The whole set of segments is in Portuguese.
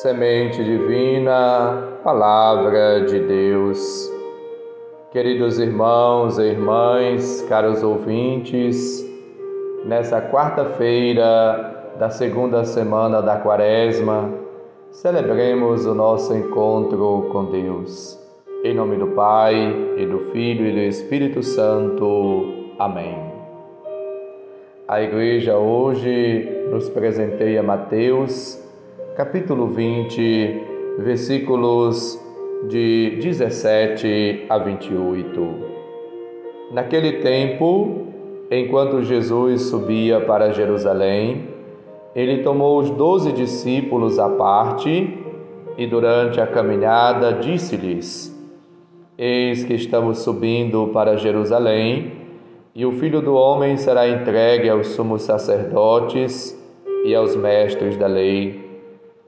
Semente Divina, Palavra de Deus. Queridos irmãos e irmãs, caros ouvintes, nessa quarta-feira da segunda semana da Quaresma, celebremos o nosso encontro com Deus. Em nome do Pai, e do Filho e do Espírito Santo. Amém. A Igreja hoje nos presenteia Mateus capítulo 20, versículos de 17 a 28. Naquele tempo, enquanto Jesus subia para Jerusalém, ele tomou os doze discípulos à parte e, durante a caminhada, disse-lhes: Eis que estamos subindo para Jerusalém, e o filho do homem será entregue aos sumos sacerdotes e aos mestres da lei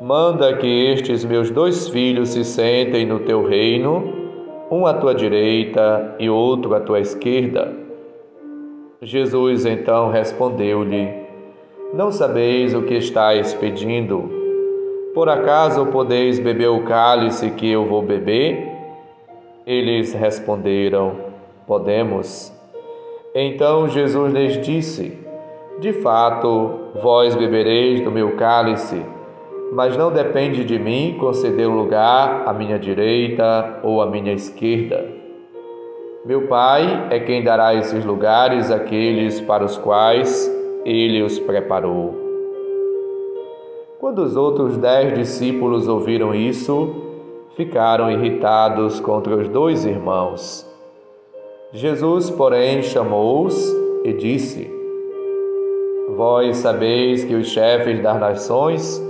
Manda que estes meus dois filhos se sentem no teu reino, um à tua direita e outro à tua esquerda. Jesus então respondeu-lhe: Não sabeis o que estáis pedindo? Por acaso podeis beber o cálice que eu vou beber? Eles responderam: Podemos. Então Jesus lhes disse: de fato, vós bebereis do meu cálice, mas não depende de mim conceder o lugar à minha direita ou à minha esquerda. Meu Pai é quem dará esses lugares àqueles para os quais ele os preparou. Quando os outros dez discípulos ouviram isso, ficaram irritados contra os dois irmãos. Jesus, porém, chamou-os e disse: Vós sabeis que os chefes das nações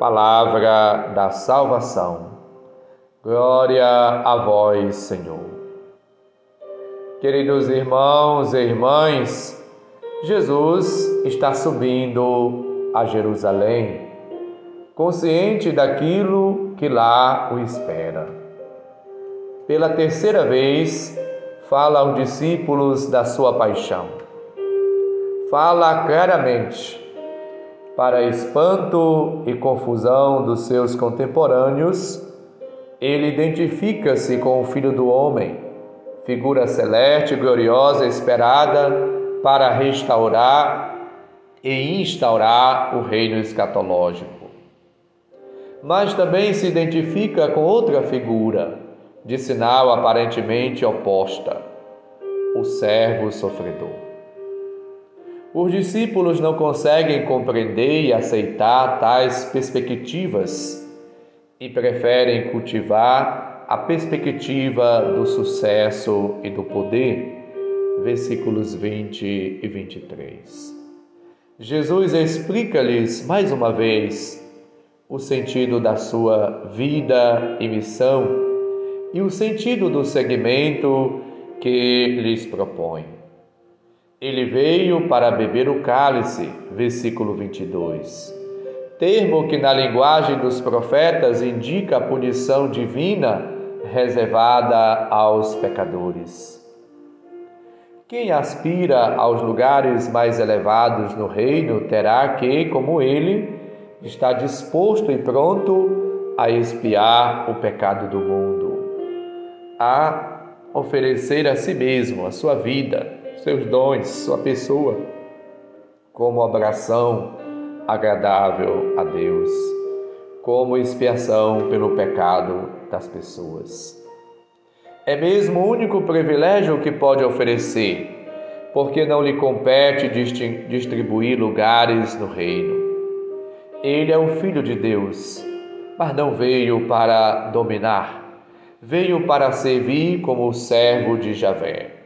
Palavra da salvação. Glória a vós, Senhor. Queridos irmãos e irmãs, Jesus está subindo a Jerusalém, consciente daquilo que lá o espera. Pela terceira vez, fala aos discípulos da sua paixão fala claramente, para espanto e confusão dos seus contemporâneos, ele identifica-se com o Filho do Homem, figura celeste, gloriosa, esperada para restaurar e instaurar o reino escatológico. Mas também se identifica com outra figura, de sinal aparentemente oposta, o servo sofredor. Os discípulos não conseguem compreender e aceitar tais perspectivas e preferem cultivar a perspectiva do sucesso e do poder. Versículos 20 e 23. Jesus explica-lhes mais uma vez o sentido da sua vida e missão e o sentido do segmento que lhes propõe. Ele veio para beber o cálice, versículo 22. Termo que na linguagem dos profetas indica a punição divina reservada aos pecadores. Quem aspira aos lugares mais elevados no reino terá que, como ele, estar disposto e pronto a expiar o pecado do mundo, a oferecer a si mesmo a sua vida seus dons, sua pessoa, como abração agradável a Deus, como expiação pelo pecado das pessoas. É mesmo o único privilégio que pode oferecer, porque não lhe compete distribuir lugares no reino. Ele é o Filho de Deus, mas não veio para dominar, veio para servir como o servo de Javé,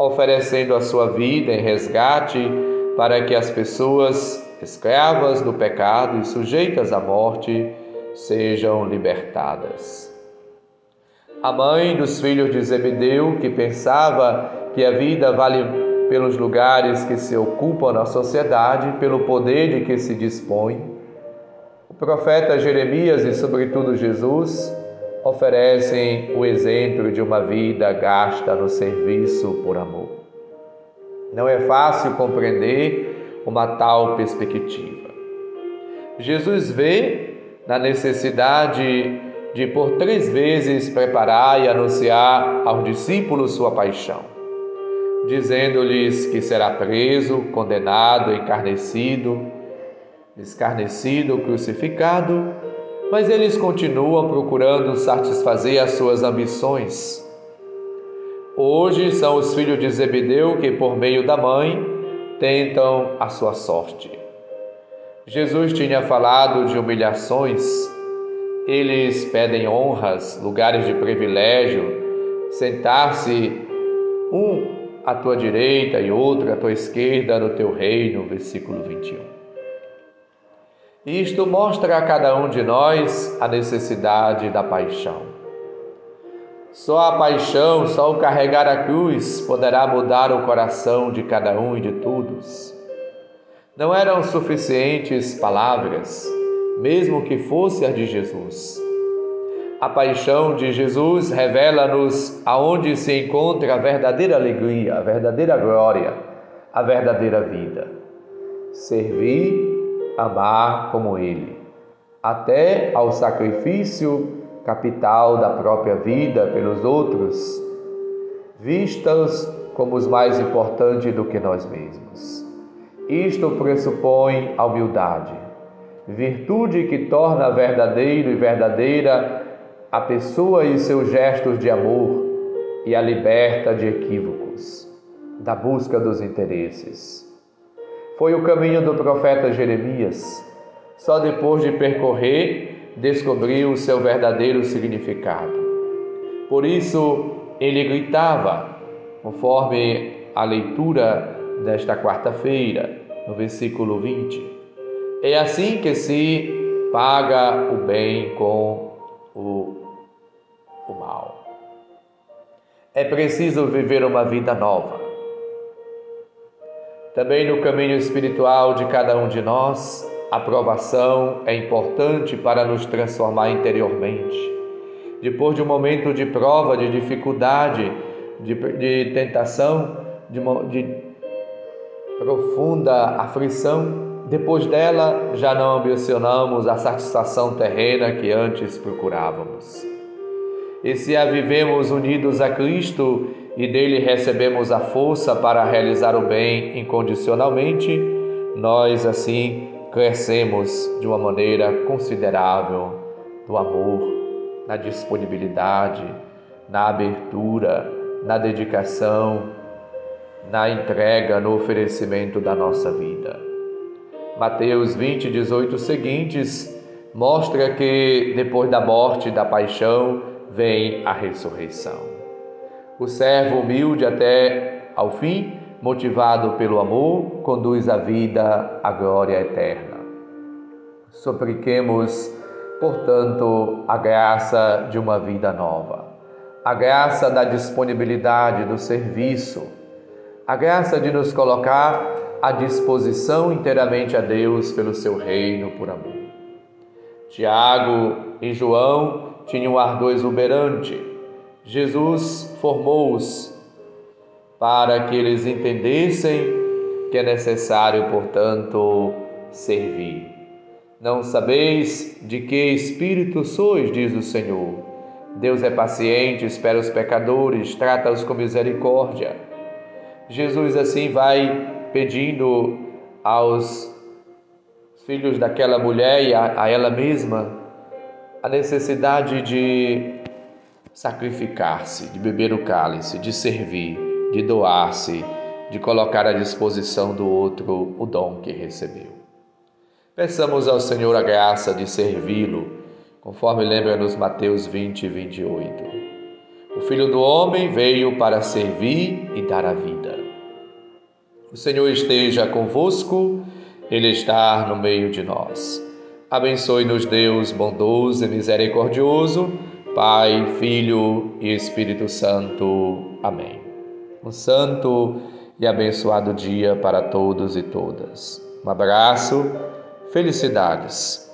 oferecendo a sua vida em resgate para que as pessoas escravas do pecado e sujeitas à morte sejam libertadas. A mãe dos filhos de Zebedeu, que pensava que a vida vale pelos lugares que se ocupam na sociedade, pelo poder de que se dispõe, o profeta Jeremias e, sobretudo, Jesus oferecem o exemplo de uma vida gasta no serviço por amor. Não é fácil compreender uma tal perspectiva. Jesus vê na necessidade de por três vezes preparar e anunciar aos discípulos sua paixão, dizendo-lhes que será preso, condenado, encarnecido, escarnecido, crucificado, mas eles continuam procurando satisfazer as suas ambições. Hoje são os filhos de Zebedeu que, por meio da mãe, tentam a sua sorte. Jesus tinha falado de humilhações eles pedem honras, lugares de privilégio, sentar-se um à tua direita e outro à tua esquerda no teu reino, versículo 21. Isto mostra a cada um de nós a necessidade da paixão. Só a paixão, só o carregar a cruz poderá mudar o coração de cada um e de todos. Não eram suficientes palavras, mesmo que fosse a de Jesus. A paixão de Jesus revela-nos aonde se encontra a verdadeira alegria, a verdadeira glória, a verdadeira vida. Servir, amar como Ele, até ao sacrifício capital da própria vida pelos outros, vistas como os mais importantes do que nós mesmos. Isto pressupõe a humildade virtude que torna verdadeiro e verdadeira a pessoa e seus gestos de amor e a liberta de equívocos, da busca dos interesses. Foi o caminho do profeta Jeremias. Só depois de percorrer, descobriu o seu verdadeiro significado. Por isso, ele gritava, conforme a leitura desta quarta-feira, no versículo 20. É assim que se paga o bem com o, o mal. É preciso viver uma vida nova. Também no caminho espiritual de cada um de nós, a provação é importante para nos transformar interiormente. Depois de um momento de prova, de dificuldade, de, de tentação, de, de profunda aflição, depois dela, já não ambicionamos a satisfação terrena que antes procurávamos. E se a vivemos unidos a Cristo e dele recebemos a força para realizar o bem incondicionalmente, nós assim crescemos de uma maneira considerável no amor, na disponibilidade, na abertura, na dedicação, na entrega, no oferecimento da nossa vida. Mateus 20, 18 seguintes, mostra que depois da morte e da paixão vem a ressurreição. O servo humilde até ao fim, motivado pelo amor, conduz a vida à glória eterna. Supliquemos, portanto, a graça de uma vida nova, a graça da disponibilidade do serviço, a graça de nos colocar à disposição inteiramente a Deus pelo seu reino por amor. Tiago e João tinham um ardor exuberante. Jesus formou-os para que eles entendessem que é necessário, portanto, servir. Não sabeis de que espírito sois, diz o Senhor. Deus é paciente, espera os pecadores, trata-os com misericórdia. Jesus assim vai pedindo aos filhos daquela mulher e a, a ela mesma a necessidade de sacrificar-se, de beber o cálice, de servir, de doar-se, de colocar à disposição do outro o dom que recebeu. Peçamos ao Senhor a graça de servi-lo, conforme lembra-nos Mateus 20, 28. O Filho do Homem veio para servir e dar a vida. O Senhor esteja convosco, Ele está no meio de nós. Abençoe-nos, Deus bondoso e misericordioso, Pai, Filho e Espírito Santo. Amém. Um santo e abençoado dia para todos e todas. Um abraço, felicidades